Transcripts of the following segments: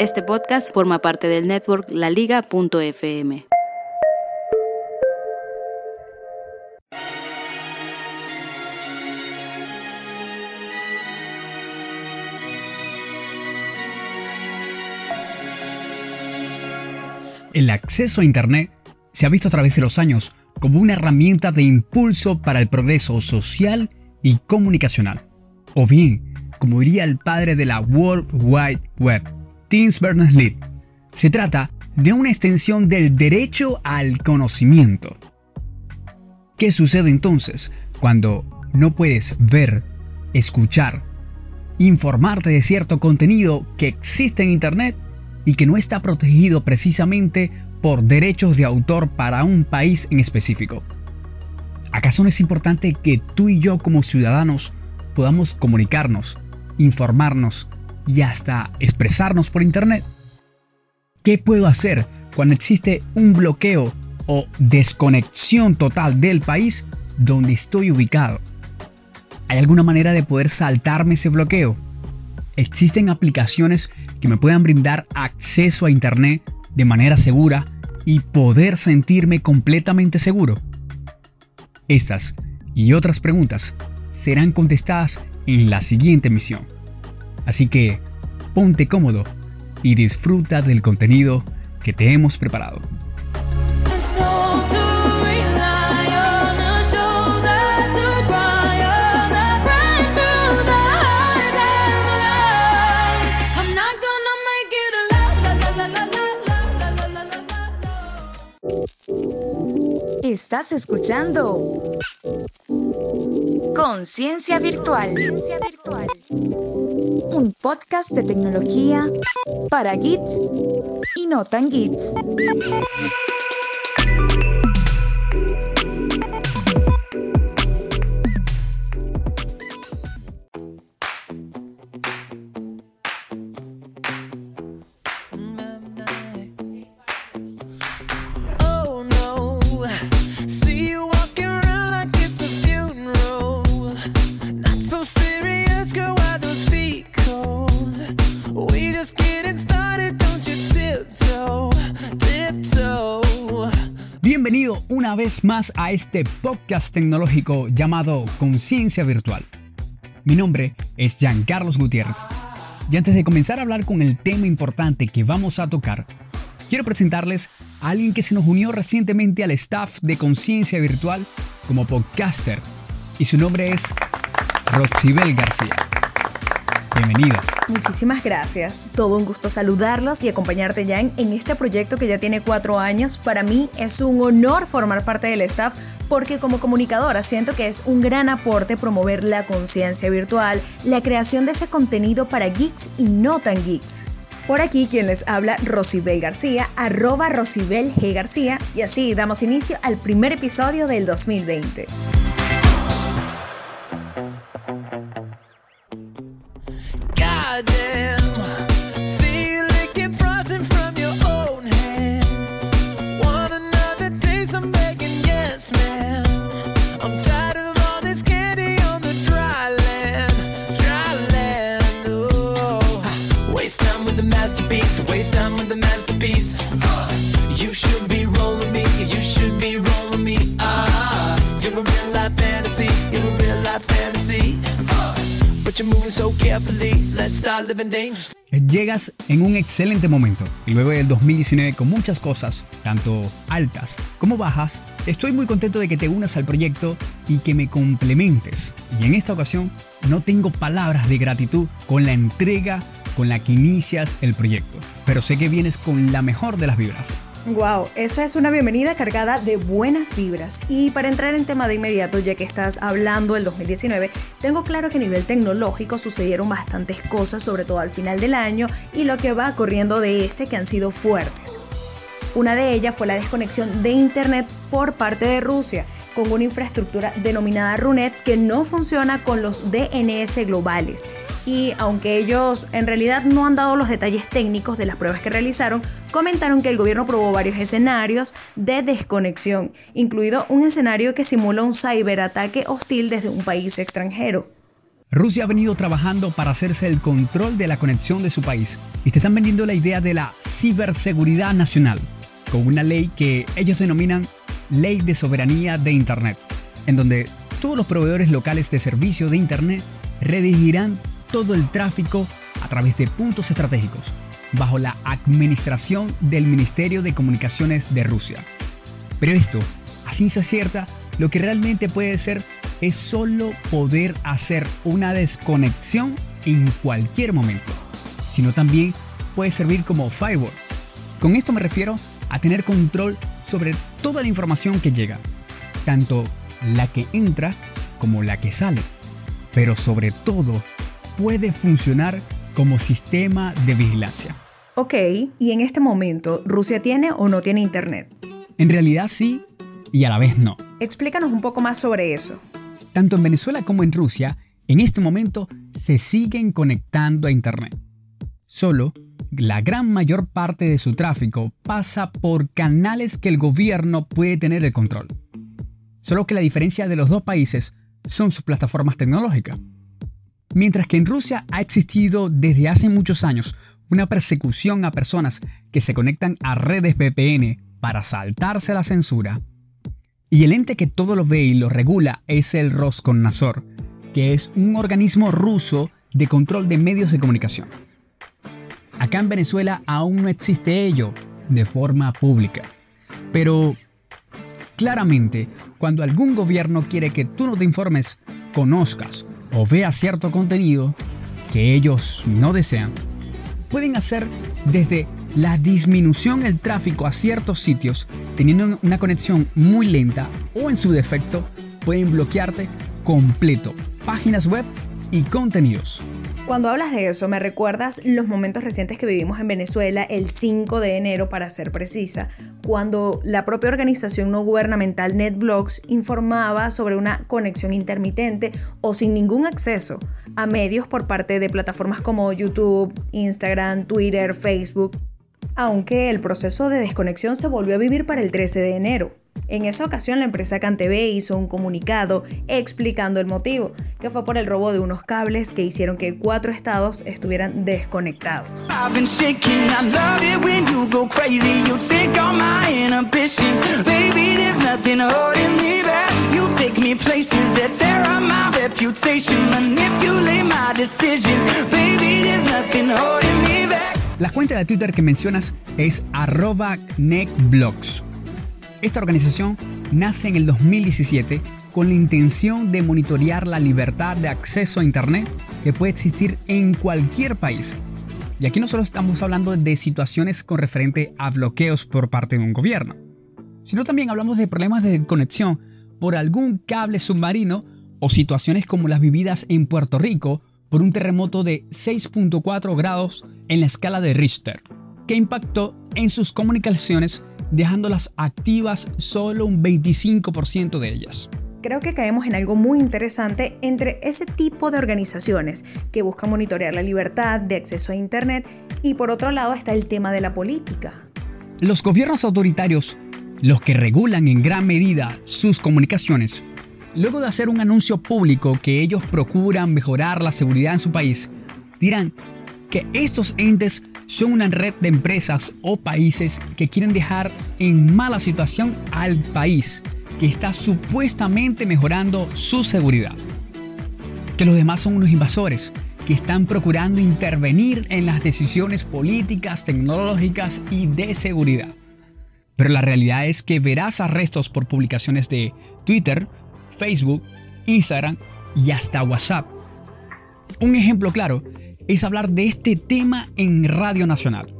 Este podcast forma parte del network laliga.fm. El acceso a Internet se ha visto a través de los años como una herramienta de impulso para el progreso social y comunicacional. O bien, como diría el padre de la World Wide Web, Tim Berners-Lee, se trata de una extensión del derecho al conocimiento. ¿Qué sucede entonces cuando no puedes ver, escuchar, informarte de cierto contenido que existe en Internet y que no está protegido precisamente por derechos de autor para un país en específico. ¿Acaso no es importante que tú y yo como ciudadanos podamos comunicarnos, informarnos y hasta expresarnos por Internet? ¿Qué puedo hacer cuando existe un bloqueo o desconexión total del país donde estoy ubicado? ¿Hay alguna manera de poder saltarme ese bloqueo? ¿Existen aplicaciones que me puedan brindar acceso a Internet de manera segura y poder sentirme completamente seguro? Estas y otras preguntas serán contestadas en la siguiente emisión. Así que ponte cómodo y disfruta del contenido que te hemos preparado. Estás escuchando Conciencia Virtual. Un podcast de tecnología para geeks y no tan geeks. Vez más a este podcast tecnológico llamado Conciencia Virtual. Mi nombre es Carlos Gutiérrez. Y antes de comenzar a hablar con el tema importante que vamos a tocar, quiero presentarles a alguien que se nos unió recientemente al staff de Conciencia Virtual como podcaster. Y su nombre es Roxibel García. Bienvenida. Muchísimas gracias. Todo un gusto saludarlos y acompañarte ya en, este proyecto que ya tiene cuatro años. Para mí es un honor formar parte del staff porque como comunicadora siento que es un gran aporte promover la conciencia virtual, la creación de ese contenido para geeks y no tan geeks. Por aquí quien les habla, Rosibel García, arroba Rosibel G. García, y así damos inicio al primer episodio del 2020. Llegas en un excelente momento y luego del 2019 con muchas cosas, tanto altas como bajas, estoy muy contento de que te unas al proyecto y que me complementes. Y en esta ocasión no tengo palabras de gratitud con la entrega con la que inicias el proyecto, pero sé que vienes con la mejor de las vibras. Wow, eso es una bienvenida cargada de buenas vibras. Y para entrar en tema de inmediato, ya que estás hablando del 2019, tengo claro que a nivel tecnológico sucedieron bastantes cosas, sobre todo al final del año, y lo que va corriendo de este que han sido fuertes. Una de ellas fue la desconexión de Internet por parte de Rusia, con una infraestructura denominada RUNET que no funciona con los DNS globales. Y aunque ellos en realidad no han dado los detalles técnicos de las pruebas que realizaron, comentaron que el gobierno probó varios escenarios de desconexión, incluido un escenario que simula un ciberataque hostil desde un país extranjero. Rusia ha venido trabajando para hacerse el control de la conexión de su país y te están vendiendo la idea de la ciberseguridad nacional, con una ley que ellos denominan Ley de Soberanía de Internet, en donde todos los proveedores locales de servicio de Internet redirigirán todo el tráfico a través de puntos estratégicos, bajo la administración del Ministerio de Comunicaciones de Rusia. Pero esto, a ciencia cierta, lo que realmente puede ser es solo poder hacer una desconexión en cualquier momento, sino también puede servir como firewall. Con esto me refiero a tener control sobre toda la información que llega, tanto la que entra como la que sale, pero sobre todo puede funcionar como sistema de vigilancia. Ok, y en este momento, ¿Rusia tiene o no tiene Internet? En realidad sí y a la vez no. Explícanos un poco más sobre eso. Tanto en Venezuela como en Rusia, en este momento se siguen conectando a Internet. Solo la gran mayor parte de su tráfico pasa por canales que el gobierno puede tener el control. Solo que la diferencia de los dos países son sus plataformas tecnológicas. Mientras que en Rusia ha existido desde hace muchos años una persecución a personas que se conectan a redes VPN para saltarse la censura, y el ente que todo lo ve y lo regula es el Roskomnadzor, que es un organismo ruso de control de medios de comunicación. Acá en Venezuela aún no existe ello de forma pública. Pero claramente, cuando algún gobierno quiere que tú no te informes, conozcas o veas cierto contenido que ellos no desean, pueden hacer desde la disminución del tráfico a ciertos sitios teniendo una conexión muy lenta o en su defecto pueden bloquearte completo páginas web y contenidos. Cuando hablas de eso, me recuerdas los momentos recientes que vivimos en Venezuela el 5 de enero, para ser precisa, cuando la propia organización no gubernamental NetBlocks informaba sobre una conexión intermitente o sin ningún acceso a medios por parte de plataformas como YouTube, Instagram, Twitter, Facebook, aunque el proceso de desconexión se volvió a vivir para el 13 de enero. En esa ocasión la empresa CanTV hizo un comunicado explicando el motivo, que fue por el robo de unos cables que hicieron que cuatro estados estuvieran desconectados. La cuenta de Twitter que mencionas es arroba. Esta organización nace en el 2017 con la intención de monitorear la libertad de acceso a Internet que puede existir en cualquier país. Y aquí no solo estamos hablando de situaciones con referente a bloqueos por parte de un gobierno, sino también hablamos de problemas de conexión por algún cable submarino o situaciones como las vividas en Puerto Rico por un terremoto de 6.4 grados en la escala de Richter, que impactó en sus comunicaciones dejándolas activas solo un 25% de ellas. Creo que caemos en algo muy interesante entre ese tipo de organizaciones que buscan monitorear la libertad de acceso a Internet y por otro lado está el tema de la política. Los gobiernos autoritarios, los que regulan en gran medida sus comunicaciones, luego de hacer un anuncio público que ellos procuran mejorar la seguridad en su país, dirán que estos entes son una red de empresas o países que quieren dejar en mala situación al país que está supuestamente mejorando su seguridad. Que los demás son unos invasores que están procurando intervenir en las decisiones políticas, tecnológicas y de seguridad. Pero la realidad es que verás arrestos por publicaciones de Twitter, Facebook, Instagram y hasta WhatsApp. Un ejemplo claro es hablar de este tema en Radio Nacional.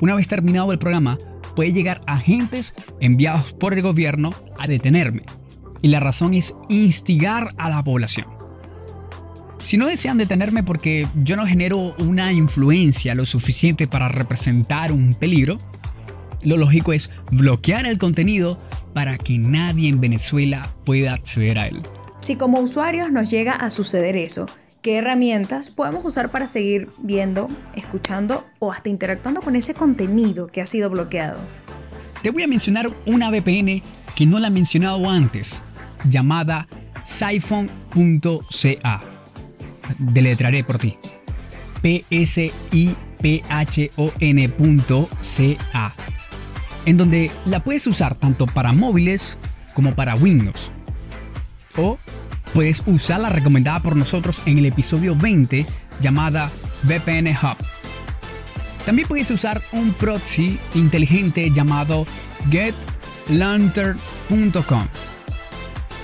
Una vez terminado el programa, puede llegar agentes enviados por el gobierno a detenerme. Y la razón es instigar a la población. Si no desean detenerme porque yo no genero una influencia lo suficiente para representar un peligro, lo lógico es bloquear el contenido para que nadie en Venezuela pueda acceder a él. Si como usuarios nos llega a suceder eso, qué herramientas podemos usar para seguir viendo, escuchando o hasta interactuando con ese contenido que ha sido bloqueado. Te voy a mencionar una VPN que no la he mencionado antes, llamada siphon.ca. deletraré por ti. P-S-I-P-H-O-N.ca. En donde la puedes usar tanto para móviles como para Windows. O puedes usar la recomendada por nosotros en el episodio 20 llamada VPN Hub. También puedes usar un proxy inteligente llamado getlantern.com.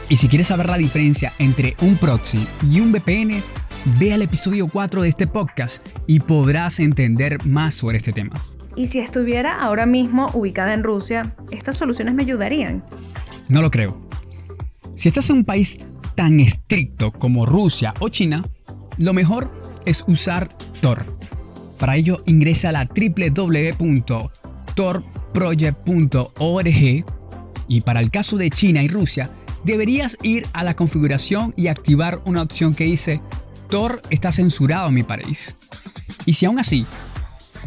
Y si quieres saber la diferencia entre un proxy y un VPN, ve al episodio 4 de este podcast y podrás entender más sobre este tema. Y si estuviera ahora mismo ubicada en Rusia, ¿estas soluciones me ayudarían? No lo creo. Si estás en un país tan estricto como Rusia o China, lo mejor es usar Tor. Para ello ingresa a la www.torproject.org y para el caso de China y Rusia, deberías ir a la configuración y activar una opción que dice Tor está censurado en mi país. Y si aún así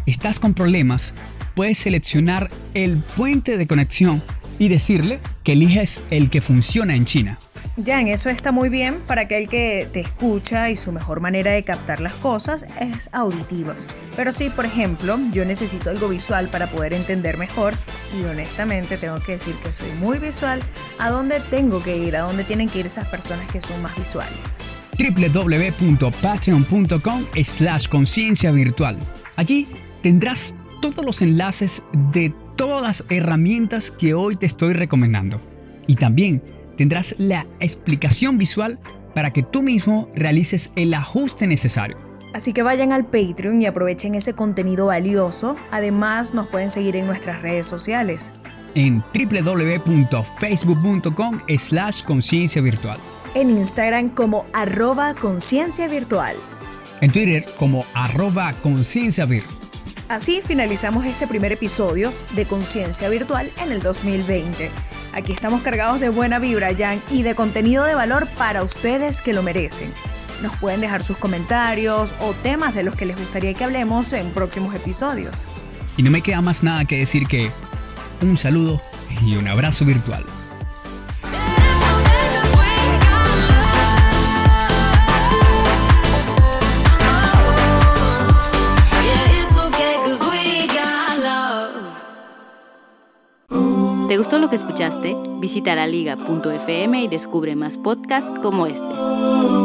estás con problemas, puedes seleccionar el puente de conexión y decirle que eliges el que funciona en China. Ya, en eso está muy bien para aquel que te escucha y su mejor manera de captar las cosas es auditiva. Pero si, por ejemplo, yo necesito algo visual para poder entender mejor, y honestamente tengo que decir que soy muy visual, ¿a dónde tengo que ir? ¿A dónde tienen que ir esas personas que son más visuales? www.patreon.com slash conciencia virtual. Allí tendrás todos los enlaces de todas las herramientas que hoy te estoy recomendando. Y también tendrás la explicación visual para que tú mismo realices el ajuste necesario. Así que vayan al Patreon y aprovechen ese contenido valioso. Además, nos pueden seguir en nuestras redes sociales. En www.facebook.com slash conciencia virtual. En Instagram como arroba conciencia virtual. En Twitter como arroba conciencia virtual. Así finalizamos este primer episodio de Conciencia Virtual en el 2020. Aquí estamos cargados de buena vibra, Jan, y de contenido de valor para ustedes que lo merecen. Nos pueden dejar sus comentarios o temas de los que les gustaría que hablemos en próximos episodios. Y no me queda más nada que decir que un saludo y un abrazo virtual. Gustó lo que escuchaste? Visita la liga.fm y descubre más podcasts como este.